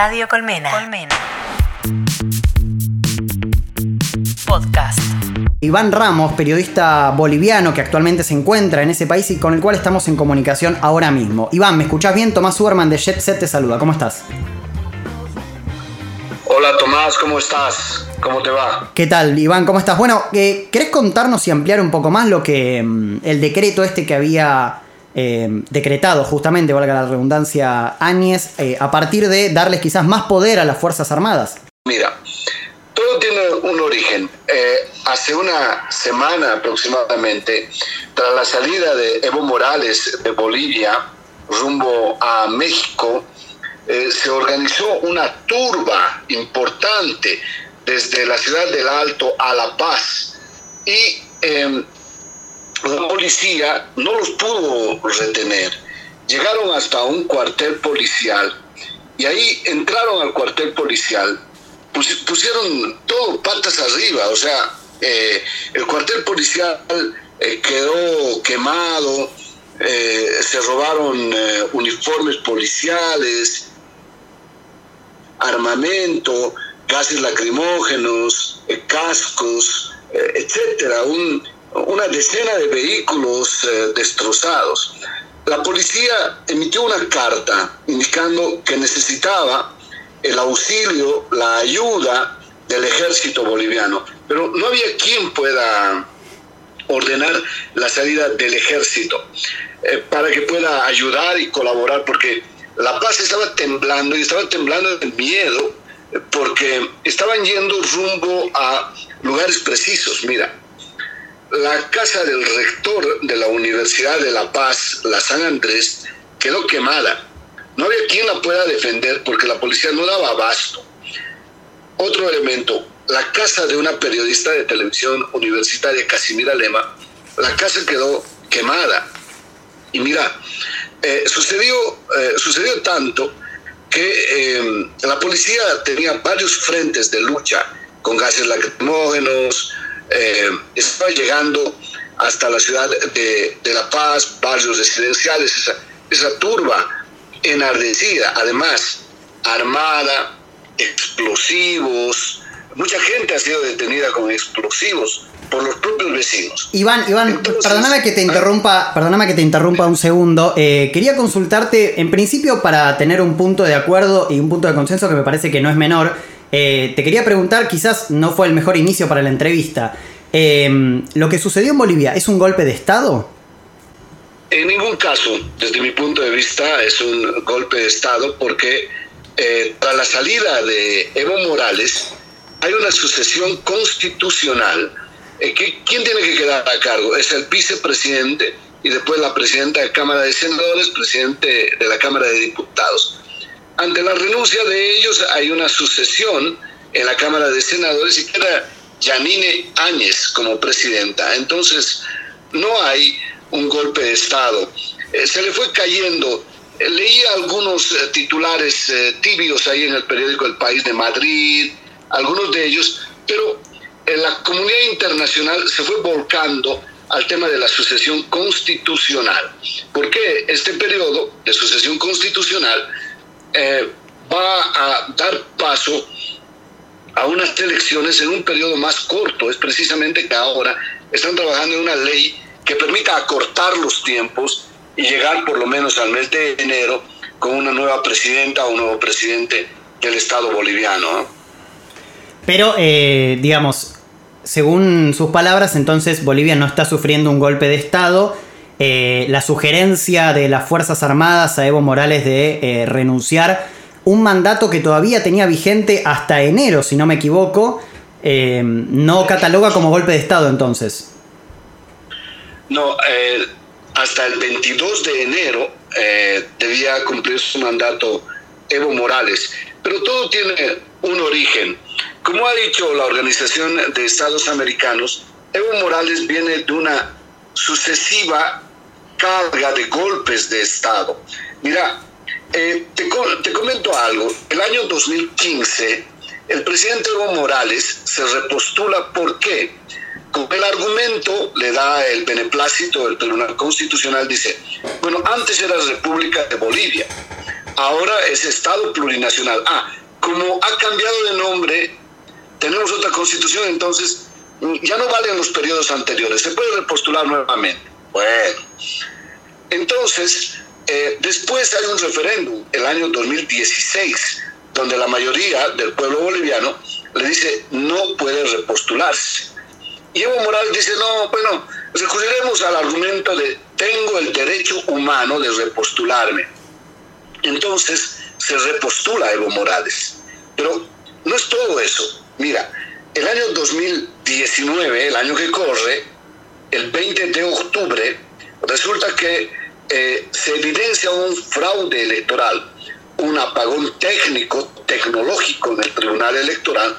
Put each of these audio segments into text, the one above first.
Radio Colmena. Colmena. Podcast. Iván Ramos, periodista boliviano que actualmente se encuentra en ese país y con el cual estamos en comunicación ahora mismo. Iván, ¿me escuchás bien? Tomás Suberman de Jet Set te saluda. ¿Cómo estás? Hola Tomás, ¿cómo estás? ¿Cómo te va? ¿Qué tal, Iván? ¿Cómo estás? Bueno, eh, ¿querés contarnos y ampliar un poco más lo que mm, el decreto este que había eh, decretado justamente, valga la redundancia, Áñez, eh, a partir de darles quizás más poder a las Fuerzas Armadas? Mira, todo tiene un origen. Eh, hace una semana aproximadamente, tras la salida de Evo Morales de Bolivia rumbo a México, se organizó una turba importante desde la ciudad del Alto a La Paz y em, la policía no los pudo retener. Llegaron hasta un cuartel policial y ahí entraron al cuartel policial, pusieron todo patas arriba, o sea, eh, el cuartel policial eh, quedó quemado, eh, se robaron uniformes policiales, armamento, gases lacrimógenos, cascos, etcétera, un, una decena de vehículos eh, destrozados. La policía emitió una carta indicando que necesitaba el auxilio, la ayuda del ejército boliviano, pero no había quien pueda ordenar la salida del ejército eh, para que pueda ayudar y colaborar, porque La Paz estaba temblando y estaba temblando de miedo, eh, porque estaban yendo rumbo a lugares precisos. Mira, la casa del rector de la Universidad de La Paz, la San Andrés, quedó quemada. No había quien la pueda defender porque la policía no daba abasto. Otro elemento, la casa de una periodista de televisión universitaria, Casimira Lema, la casa quedó quemada. Y mira, eh, sucedió, eh, sucedió tanto que eh, la policía tenía varios frentes de lucha con gases lacrimógenos, eh, estaba llegando hasta la ciudad de, La Paz, barrios residenciales, esa, esa turba enardecida, además armada, explosivos, mucha gente ha sido detenida con explosivos por los propios vecinos. Iván, Iván, perdóname que te interrumpa, perdóname que te interrumpa un segundo. Eh, quería consultarte, en principio, para tener un punto de acuerdo y un punto de consenso que me parece que no es menor. Eh, te quería preguntar, quizás no fue el mejor inicio para la entrevista. Em, ¿Lo que sucedió en Bolivia es un golpe de Estado? En ningún caso, desde mi punto de vista, es un golpe de Estado porque eh, tras la salida de Evo Morales hay una sucesión constitucional. Eh, ¿Quién tiene que quedar a cargo? Es el vicepresidente y después la presidenta de Cámara de Senadores, presidente de la Cámara de Diputados. Ante la renuncia de ellos hay una sucesión en la Cámara de Senadores y queda Yanine Áñez como presidenta. Entonces, no hay un golpe de Estado. Eh, se le fue cayendo. Eh, leí algunos eh, titulares tibios ahí en el periódico El País de Madrid, algunos de ellos, pero la comunidad internacional se fue volcando al tema de la sucesión constitucional, porque este periodo de sucesión constitucional va a dar paso a unas elecciones en un periodo más corto. Es precisamente que ahora están trabajando en una ley que permita acortar los tiempos y llegar por lo menos al mes de enero con una nueva presidenta o un nuevo presidente del Estado boliviano. Pero, eh, digamos, según sus palabras, entonces Bolivia no está sufriendo un golpe de Estado. Eh, la sugerencia de las Fuerzas Armadas a Evo Morales de eh, renunciar un mandato que todavía tenía vigente hasta enero, si no me equivoco, eh, no cataloga como golpe de Estado entonces. No, eh, hasta el 22 de enero eh, debía cumplir su mandato Evo Morales, pero todo tiene un origen. Como ha dicho la Organización de Estados Americanos, Evo Morales viene de una sucesiva carga de golpes de Estado. Mira, eh, te, comento algo. El año 2015, el presidente Evo Morales se repostula. ¿Por qué? Con el argumento le da el beneplácito del Tribunal Constitucional. Dice, bueno, antes era República de Bolivia. ahora es Estado plurinacional. Ah, como ha cambiado de nombre, tenemos otra constitución, entonces ya no valen los periodos anteriores, se puede repostular nuevamente. Bueno, entonces, eh, después hay un referéndum, el año 2016, donde la mayoría del pueblo boliviano le dice no puede repostularse. Y Evo Morales dice, no, bueno, recurriremos al argumento de tengo el derecho humano de repostularme. Entonces se repostula Evo Morales. Pero no es todo eso. Mira, el año 2019, el año que corre, el 20 de octubre, resulta que eh, se evidencia un fraude electoral, un apagón técnico, tecnológico en el Tribunal Electoral,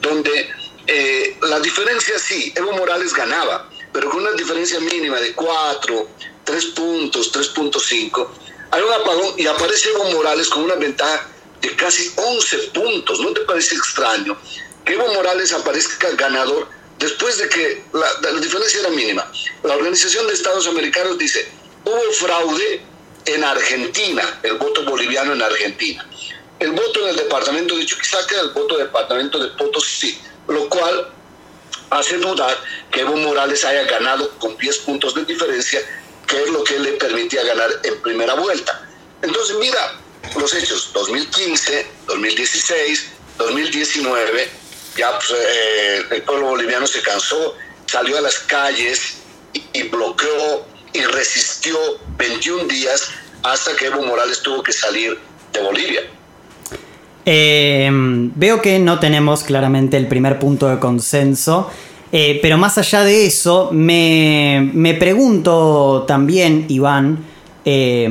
donde eh, la diferencia sí, Evo Morales ganaba, pero con una diferencia mínima de 4, 3 puntos, 3.5. Hay un apagón y aparece Evo Morales con una ventaja de casi 11 puntos. ¿No te parece extraño que Evo Morales aparezca ganador después de que la, la diferencia era mínima? La Organización de Estados Americanos dice, hubo fraude en Argentina, el voto boliviano en Argentina. El voto en el departamento de Chuquisaca, el voto del departamento de Potosí, lo cual hace dudar que Evo Morales haya ganado con 10 puntos de diferencia, que es lo que le permitía ganar en primera vuelta. Entonces, mira los hechos, 2015, 2016, 2019, ya pues, eh, el pueblo boliviano se cansó, salió a las calles y, bloqueó y resistió 21 días hasta que Evo Morales tuvo que salir de Bolivia. Eh, veo que no tenemos claramente el primer punto de consenso. Eh, pero más allá de eso, me, pregunto también, Iván, eh,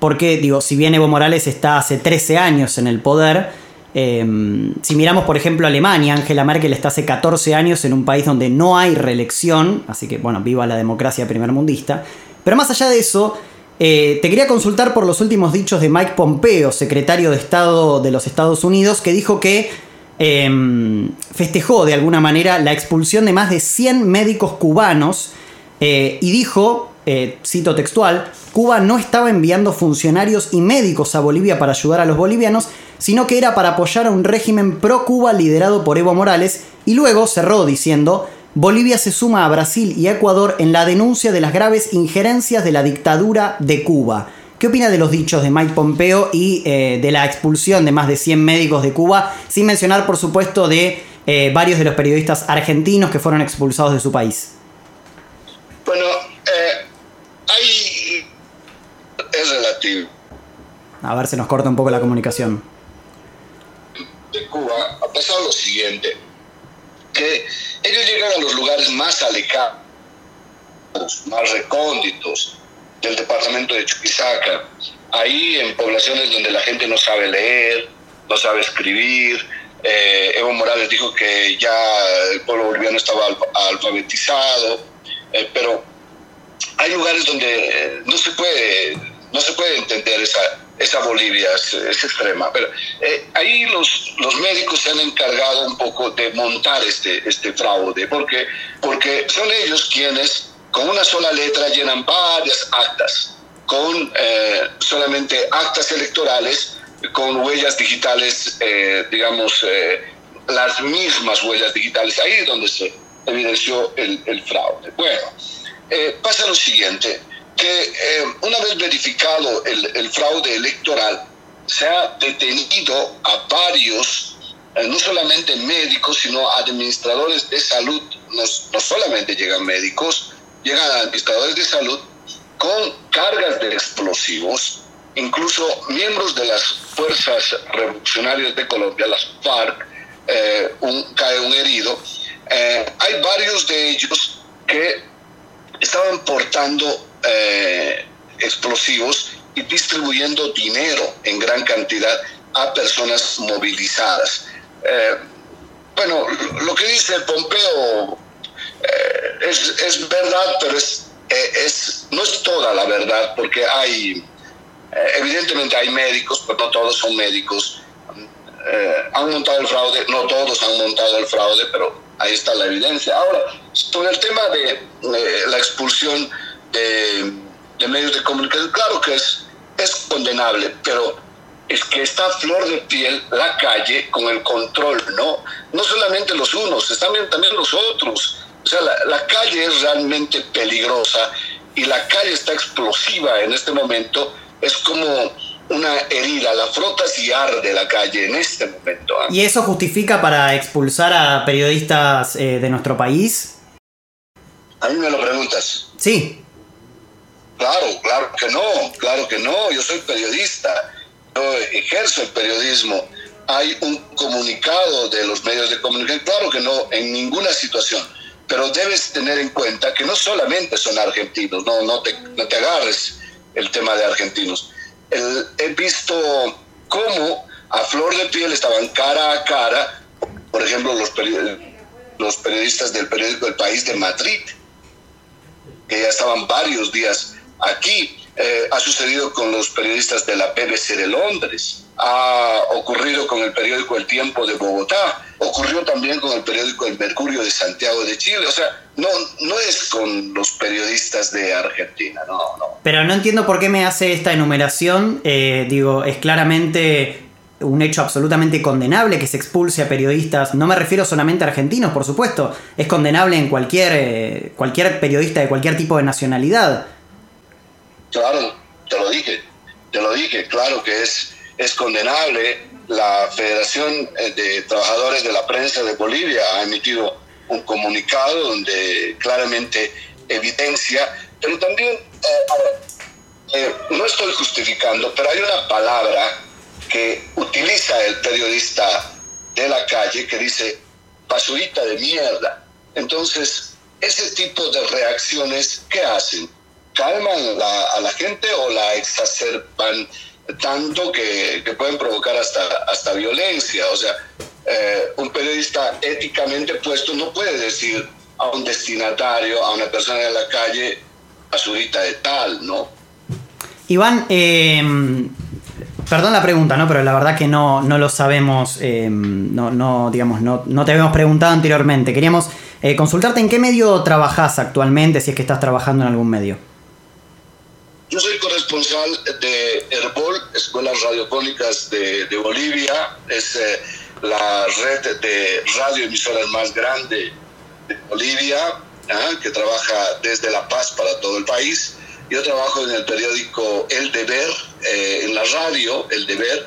porque, digo, si bien Evo Morales está hace 13 años en el poder, eh, si miramos, por ejemplo, Alemania, Angela Merkel está hace 14 años en un país donde no hay reelección, así que, bueno, viva la democracia primermundista. Pero más allá de eso, te quería consultar por los últimos dichos de Mike Pompeo, secretario de Estado de los Estados Unidos, que dijo que Em, festejó de alguna manera la expulsión de más de 100 médicos cubanos eh, y dijo, eh, cito textual, Cuba no estaba enviando funcionarios y médicos a Bolivia para ayudar a los bolivianos, sino que era para apoyar a un régimen pro-Cuba liderado por Evo Morales, y luego cerró diciendo, Bolivia se suma a Brasil y Ecuador en la denuncia de las graves injerencias de la dictadura de Cuba. ¿Qué opina de los dichos de Mike Pompeo y eh, de la expulsión de más de 100 médicos de Cuba, sin mencionar, por supuesto, de eh, varios de los periodistas argentinos que fueron expulsados de su país? Bueno, eh, es relativo. A ver, se nos corta un poco la comunicación. De Cuba ha pasado lo siguiente, que ellos llegan a los lugares más alejados, más recónditos, del departamento de Chuquisaca, ahí en poblaciones donde la gente no sabe leer, no sabe escribir. Eh, Evo Morales dijo que ya el pueblo boliviano estaba alfabetizado, eh, pero hay lugares donde eh, no se puede, no se puede entender esa, esa Bolivia, es, extrema. Pero ahí los, los médicos se han encargado un poco de montar este, este fraude, porque, porque son ellos quienes con una sola letra llenan varias actas, con eh, solamente actas electorales, con huellas digitales, eh, digamos, eh, las mismas huellas digitales. Ahí es donde se evidenció el, fraude. Bueno, pasa lo siguiente, que una vez verificado el, fraude electoral, se ha detenido a varios no solamente médicos, sino administradores de salud, no, no solamente llegan médicos, llegan administradores de salud con cargas de explosivos, incluso miembros de las fuerzas revolucionarias de Colombia, las FARC, eh, cae un herido. Eh, hay varios de ellos que estaban portando eh, explosivos y distribuyendo dinero en gran cantidad a personas movilizadas. bueno, lo que dice Pompeo eh, es, es, verdad, pero es, eh, es, no es toda la verdad, porque hay, eh, evidentemente hay médicos, pero no todos son médicos. han montado el fraude, no todos han montado el fraude, pero ahí está la evidencia. Ahora, sobre el tema de la expulsión de, de, medios de comunicación, claro que es, es condenable, pero es que está a flor de piel la calle con el control, ¿no? No solamente los unos, están bien también los otros. O sea, la, la calle es realmente peligrosa y la calle está explosiva en este momento. Es como una herida, la frotas y arde la calle en este momento. ¿ah? ¿Y eso justifica para expulsar a periodistas eh, de nuestro país? A mí me lo preguntas. Sí. Claro, claro que no, claro que no. Yo soy periodista, yo ejerzo el periodismo. Hay un comunicado de los medios de comunicación, claro que no, en ninguna situación. Pero debes tener en cuenta que no solamente son argentinos, no, no, te, no te agarres el tema de argentinos. He visto cómo a flor de piel estaban cara a cara, por ejemplo, los, period los periodistas del periódico El País de Madrid, que ya estaban varios días aquí. Eh, ha sucedido con los periodistas de la BBC de Londres, ha ocurrido con el periódico El Tiempo de Bogotá, ocurrió también con el periódico El Mercurio de Santiago de Chile. O sea, no, no es con los periodistas de Argentina, no, no. Pero no entiendo por qué me hace esta enumeración. Eh, digo, es claramente un hecho absolutamente condenable que se expulse a periodistas. No me refiero solamente a argentinos, por supuesto. Es condenable en cualquier, eh, cualquier periodista de cualquier tipo de nacionalidad. Claro, te lo dije, te lo dije, claro que es, es condenable. La Federación de Trabajadores de la Prensa de Bolivia ha emitido un comunicado donde claramente evidencia, pero también, eh, eh, no estoy justificando, pero hay una palabra que utiliza el periodista de la calle que dice basurita de mierda. Entonces, ese tipo de reacciones, ¿qué hacen? Calman a la gente o la exacerban tanto que, pueden provocar hasta, hasta violencia. O sea, eh, un periodista éticamente puesto no puede decir a un destinatario, a una persona de la calle, basurita de tal, ¿no? Iván, eh, perdón la pregunta, ¿no? Pero la verdad que no, no lo sabemos, eh, no, no, digamos, no, no te habíamos preguntado anteriormente. Queríamos eh, consultarte en qué medio trabajas actualmente, si es que estás trabajando en algún medio. Yo soy corresponsal de Herbol, Escuelas Radiofónicas de, de Bolivia. Es eh, la red de radioemisoras más grande de Bolivia, ¿ah? que trabaja desde La Paz para todo el país. Yo trabajo en el periódico El Deber, eh, en la radio El Deber,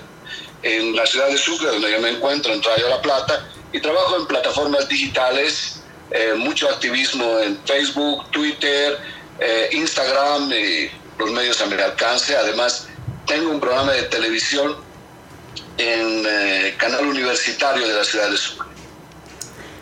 en la ciudad de Sucre, donde yo me encuentro, en Radio La Plata, y trabajo en plataformas digitales, eh, mucho activismo en Facebook, Twitter, Instagram, y los medios a mi alcance. Además, tengo un programa de televisión en eh, canal universitario de la ciudad de Sucre.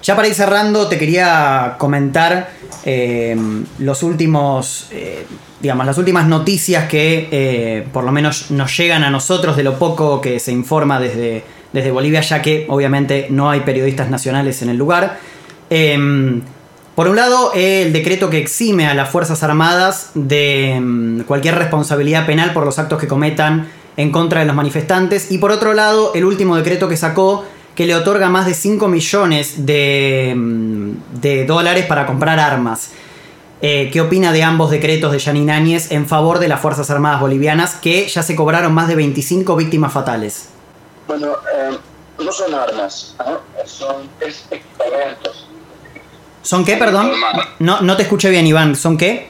Ya para ir cerrando, te quería comentar eh, los últimos, eh, digamos, las últimas noticias que eh, por lo menos nos llegan a nosotros de lo poco que se informa desde, desde Bolivia, ya que obviamente no hay periodistas nacionales en el lugar. Por un lado, el decreto que exime a las Fuerzas Armadas de em, cualquier responsabilidad penal por los actos que cometan en contra de los manifestantes. Y por otro lado, el último decreto que sacó que le otorga más de 5 millones de, mm, de dólares para comprar armas. Eh, ¿Qué opina de ambos decretos de Yanin Áñez en favor de las Fuerzas Armadas Bolivianas que ya se cobraron más de 25 víctimas fatales? Bueno, eh, no son armas, son es equipamientos. ¿Son qué, perdón? No, no te escuché bien, Iván. ¿Son qué?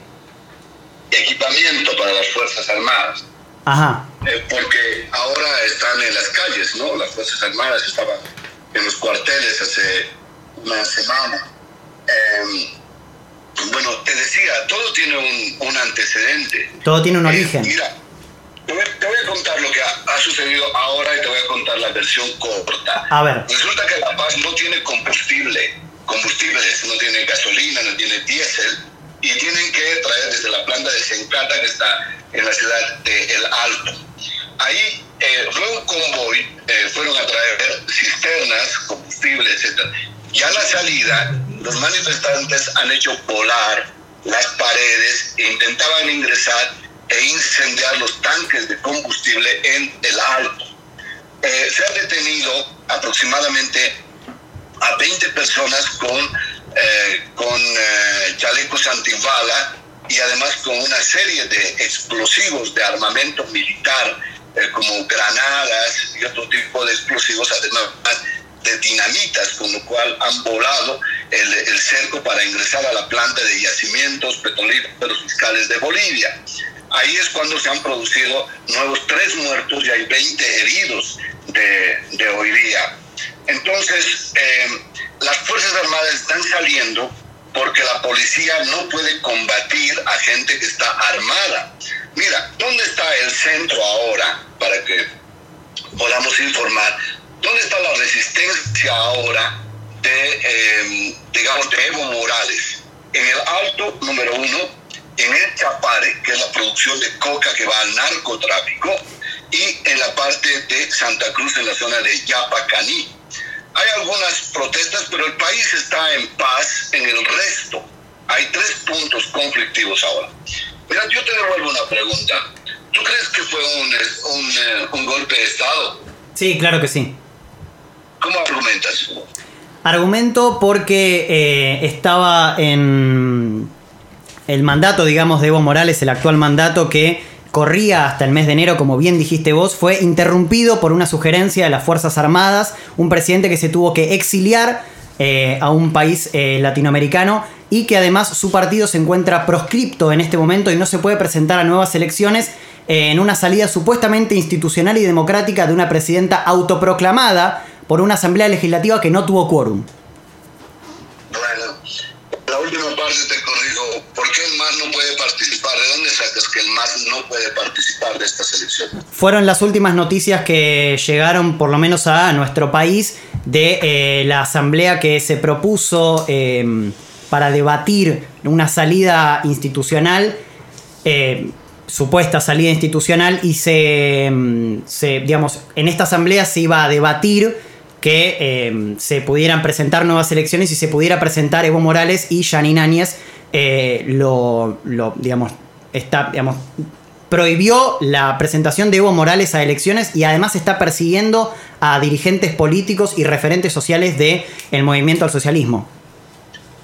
Equipamiento para las Fuerzas Armadas. Ajá. Eh, porque ahora están en las calles, ¿no? Las Fuerzas Armadas estaban en los cuarteles hace una semana. Eh, bueno, te decía, todo tiene un, un antecedente. Todo tiene un Eh, origen. mira, te voy, te voy a contar lo que ha, ha sucedido ahora y te voy a contar la versión corta. A ver. Resulta que La Paz no tiene combustible, combustibles, no tiene gasolina, no tiene diésel, y tienen que traer desde la planta de Sencata, que está en la ciudad de El Alto. Ahí eh, fue un convoy, eh, fueron a traer cisternas, combustible, etc. Ya a la salida, los manifestantes han hecho volar las paredes e intentaban ingresar e incendiar los tanques de combustible en El Alto. Eh, se han detenido aproximadamente a 20 personas con, eh, con eh, chalecos antibala y además con una serie de explosivos de armamento militar eh, como granadas y otro tipo de explosivos, además de dinamitas, con lo cual han volado el, el cerco para ingresar a la planta de yacimientos petrolíferos fiscales de Bolivia. Ahí es cuando se han producido nuevos tres muertos y hay 20 heridos de, de hoy día. Entonces, eh, las Fuerzas Armadas están saliendo porque la policía no puede combatir a gente que está armada. Mira, ¿dónde está el centro ahora para que podamos informar? ¿Dónde está la resistencia ahora de, eh, digamos, de Evo Morales? En el alto número uno, en el Chapare, que es la producción de coca que va al narcotráfico, y en la parte de Santa Cruz, en la zona de Yapacaní. Hay algunas protestas, pero el país está en paz en el resto. Hay tres puntos conflictivos ahora. Mira, yo te devuelvo una pregunta. ¿Tú crees que fue un, un, eh, un golpe de Estado? Sí, claro que sí. ¿Cómo argumentas? Argumento porque eh, estaba en el mandato, digamos, de Evo Morales, el actual mandato que corría hasta el mes de enero, como bien dijiste vos, fue interrumpido por una sugerencia de las Fuerzas Armadas, un presidente que se tuvo que exiliar eh, a un país eh, latinoamericano y que además su partido se encuentra proscripto en este momento y no se puede presentar a nuevas elecciones eh, en una salida supuestamente institucional y democrática de una presidenta autoproclamada por una asamblea legislativa que no tuvo quórum. Que el no puede participar de estas elecciones? Fueron las últimas noticias que llegaron por lo menos a nuestro país de eh, la asamblea que se propuso eh, para debatir una salida institucional. Eh, supuesta salida institucional y se, mm, se, digamos, en esta asamblea se iba a debatir que eh, se pudieran presentar nuevas elecciones y se pudiera presentar Evo Morales y Janine Áñez eh, lo, lo, digamos, está, digamos, prohibió la presentación de Evo Morales a elecciones y además está persiguiendo a dirigentes políticos y referentes sociales del el movimiento al socialismo.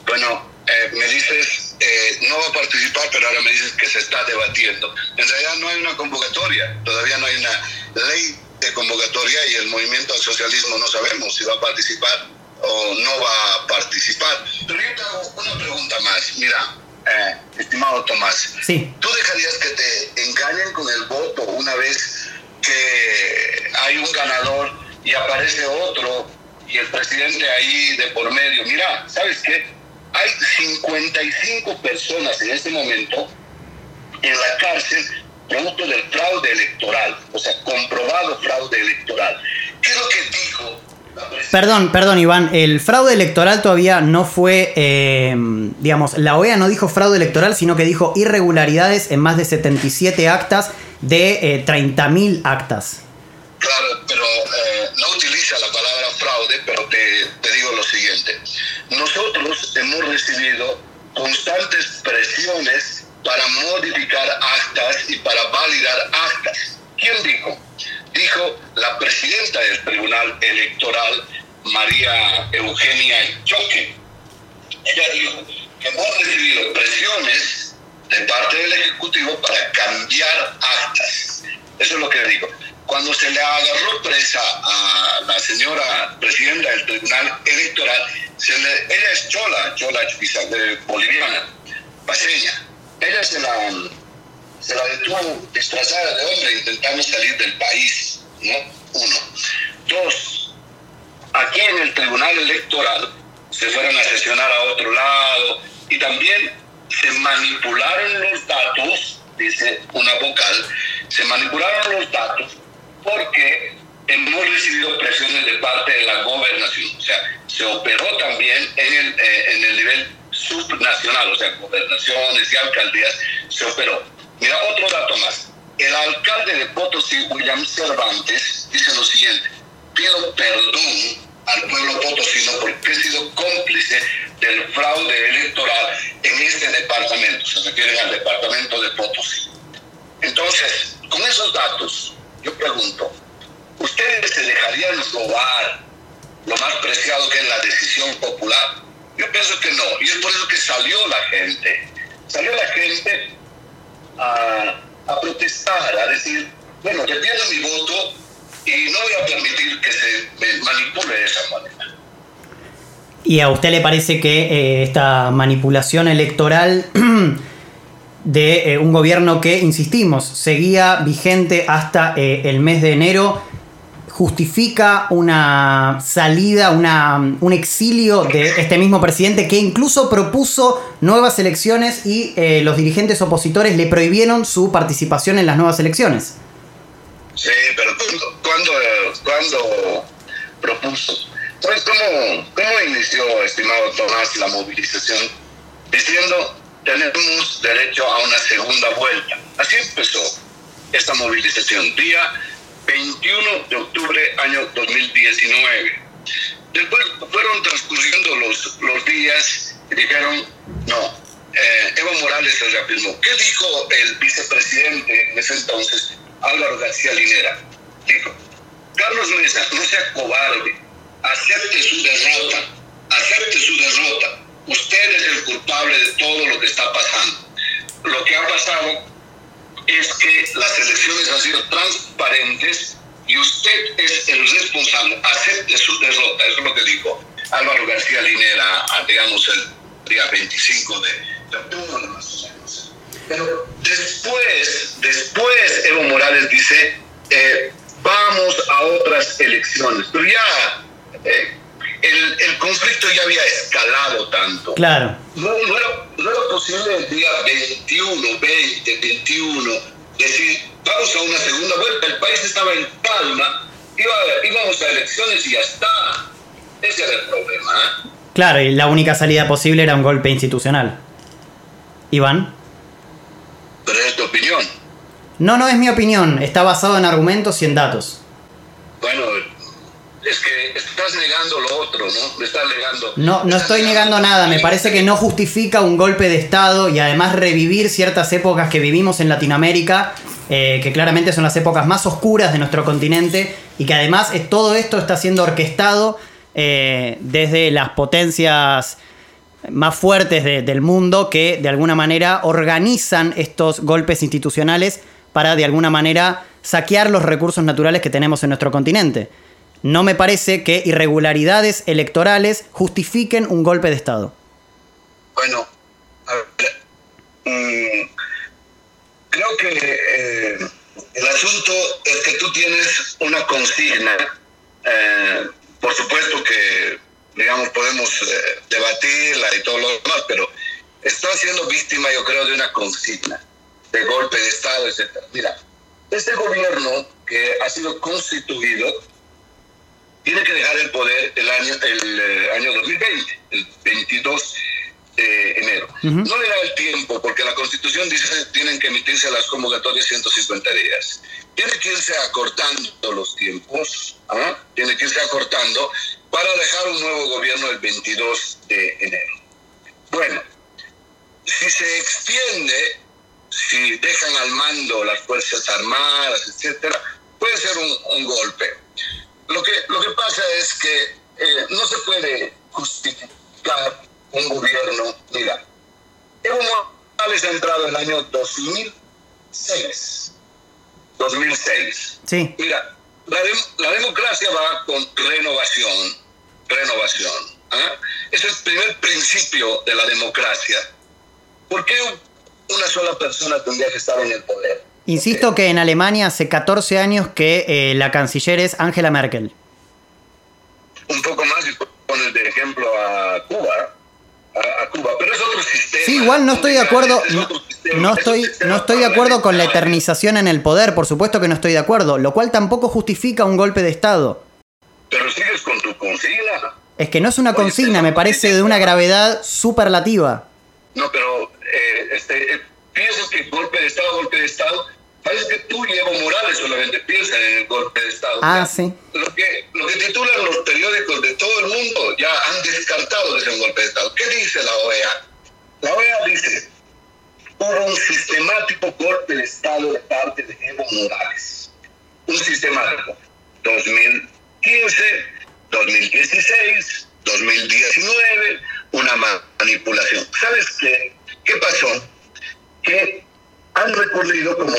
Bueno, eh, me dices, eh, no va a participar, pero ahora me dices que se está debatiendo. En realidad no hay una convocatoria, todavía no hay una ley de convocatoria y el movimiento al socialismo no sabemos si va a participar o no va a participar. Pero yo te hago una pregunta más. Mira, eh, estimado Tomás, Sí. ¿tú dejarías que te engañen con el voto una vez que hay un ganador y aparece otro y el presidente ahí de por medio? Mira, ¿sabes qué? Hay 55 personas en este momento en la cárcel producto del fraude electoral, o sea, comprobado fraude electoral. ¿Qué es lo que dijo? Perdón, perdón, Iván. El fraude electoral todavía no fue, eh, digamos, la OEA no dijo fraude electoral, sino que dijo irregularidades en más de 77 actas de eh, 30.000 actas. Claro, pero eh, no utiliza la palabra fraude, pero te, te digo lo siguiente. Nosotros hemos recibido constantes presiones para modificar actas y para validar actas. ¿Quién dijo? Dijo la presidenta del Tribunal Electoral, María Eugenia Choque. Ella dijo que hemos recibido presiones de parte del Ejecutivo para cambiar actas. Eso es lo que digo. Cuando se le agarró presa a la señora presidenta del Tribunal Electoral, ella es chola, chola boliviana, paseña. Ella se la, se la detuvo disfrazada de hombre intentando salir del país, ¿no? Uno. Dos, aquí en el Tribunal Electoral se fueron a sesionar a otro lado y también se manipularon los datos, dice una vocal, se manipularon los datos porque hemos recibido presiones de parte de la gobernación, o sea, se operó también en el, eh, en el nivel subnacional, o sea, gobernaciones y alcaldías, se operó. Mira, otro dato más. El alcalde de Potosí, William Cervantes, dice lo siguiente, pido perdón al pueblo potosino porque he sido cómplice del fraude electoral en este departamento, se refieren al departamento de Potosí. Entonces, con esos datos, yo pregunto, ¿ustedes se dejarían robar lo más preciado que es la decisión popular? Yo pienso que no, y es por eso que salió la gente. Salió la gente a, protestar, a decir, bueno, defiendo mi voto y no voy a permitir que se me manipule de esa manera. ¿Y a usted le parece que eh, esta manipulación electoral de eh, un gobierno que, insistimos, seguía vigente hasta eh, el mes de enero, justifica una salida, una, un exilio de este mismo presidente que incluso propuso nuevas elecciones y eh, los dirigentes opositores le prohibieron su participación en las nuevas elecciones? Sí, pero ¿cuándo, cuándo propuso? Entonces, ¿cómo, ¿cómo inició, estimado Tomás, la movilización? Diciendo, tenemos derecho a una segunda vuelta. Así empezó esta movilización, día 21 de octubre, año 2019. Después fueron transcurriendo los, los días y dijeron, no, eh, Evo Morales se reafirmó. ¿Qué dijo el vicepresidente en ese entonces, Álvaro García Linera? Dijo, Carlos Mesa, no sea cobarde, acepte su derrota, acepte su derrota. Usted es el culpable de todo lo que está pasando. Lo que ha pasado es que las elecciones han sido transparentes y usted es el responsable. Acepte su derrota. Eso es lo que dijo Álvaro García Linera, digamos, el día 25 de. Pero después, después Evo Morales dice, eh, vamos a otras elecciones. Pero ya eh, el, el, conflicto ya había escalado tanto. Claro. No, no, era, no, era, posible el día 21, 20, 21 decir, vamos a una segunda vuelta. El país estaba en calma, iba, íbamos a elecciones y ya está. Ese era el problema. ¿eh? Claro, y la única salida posible era un golpe institucional. Iván. Pero es tu opinión. No, no es mi opinión. Está basado en argumentos y en datos. Bueno, es que estás negando lo otro, ¿no? Me estás negando. No, no estoy negando nada. Me parece que no justifica un golpe de Estado y además revivir ciertas épocas que vivimos en Latinoamérica, eh, que claramente son las épocas más oscuras de nuestro continente y que además todo esto está siendo orquestado eh, desde las potencias más fuertes de, del mundo que de alguna manera organizan estos golpes institucionales para de alguna manera saquear los recursos naturales que tenemos en nuestro continente. No me parece que irregularidades electorales justifiquen un golpe de Estado. Bueno, mmm, creo que eh, el asunto es que tú tienes una consigna. Eh, por supuesto que, digamos, podemos eh, debatirla y todo lo demás, pero está siendo víctima, yo creo, de una consigna de golpe de Estado, etc. Mira, este gobierno que ha sido constituido tiene que dejar el poder el año, el, eh, año 2020, el 22 de enero. Uh -huh. No le da el tiempo, porque la Constitución dice que tienen que emitirse las convocatorias 150 días. Tiene que irse acortando los tiempos, ¿ah? tiene que irse acortando para dejar un nuevo gobierno el 22 de enero. Bueno, si se extiende, si dejan al mando las Fuerzas Armadas, etcétera, puede ser un, un golpe lo que, lo que pasa es que eh, no se puede justificar un gobierno. Mira, Evo Morales ha entrado en el año 2006. 2006. Sí. Mira, la, de, la democracia va con renovación. Renovación. Ese es el primer principio de la democracia. ¿Por qué una sola persona tendría que estar en el poder? Insisto que en Alemania hace 14 años que eh, la canciller es Angela Merkel. Un poco más y pones de ejemplo a Cuba. A, a, Cuba, pero es otro sistema. Sí, igual no estoy de acuerdo. No, no estoy, no estoy de acuerdo con la eternización en el poder, por supuesto que no estoy de acuerdo, lo cual tampoco justifica un golpe de Estado. Pero sigues con tu consigna. Es que no es una consigna, me parece de una gravedad superlativa. No, pero eh, este, eh, piensas que golpe de Estado, golpe de Estado, parece que tú y Evo Morales solamente piensan en el golpe de Estado. Ah, sí. Lo que, lo que titulan los periódicos de todo el mundo ya han descartado un golpe de Estado. ¿Qué dice la OEA? La OEA dice, hubo un sistemático golpe de Estado de parte de Evo Morales. Un sistemático. 2015, 2016, 2019, una manipulación. ¿Sabes qué? ¿Qué pasó? Que han recorrido como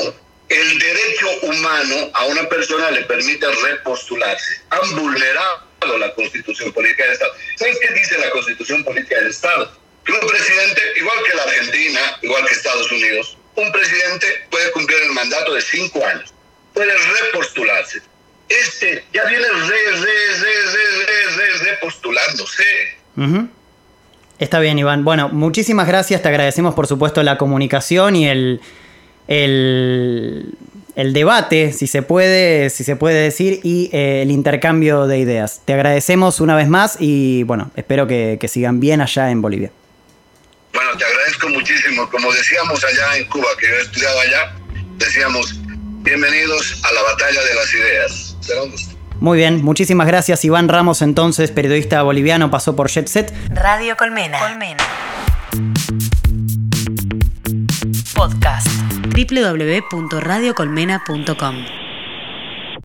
el derecho humano a una persona le permite repostularse. Han vulnerado la constitución política del Estado. ¿Sabes qué dice la constitución política del Estado? Que un presidente, igual que la Argentina, igual que Estados Unidos, un presidente puede cumplir el mandato de cinco años, puede repostularse. Este ya viene re, re, re, re, re, re, repostulándose. Está bien, Iván. Bueno, muchísimas gracias. Te agradecemos, por supuesto, la comunicación y el, el, debate, si se puede, si se puede decir, y eh, el intercambio de ideas. Te agradecemos una vez más y bueno, espero que, que sigan bien allá en Bolivia. Bueno, te agradezco muchísimo. Como decíamos allá en Cuba, que yo he estudiado allá, decíamos, bienvenidos a la batalla de las ideas. Muy bien, muchísimas gracias Iván Ramos, entonces periodista boliviano, pasó por Jet Set. Radio Colmena. Colmena. Podcast. www.radiocolmena.com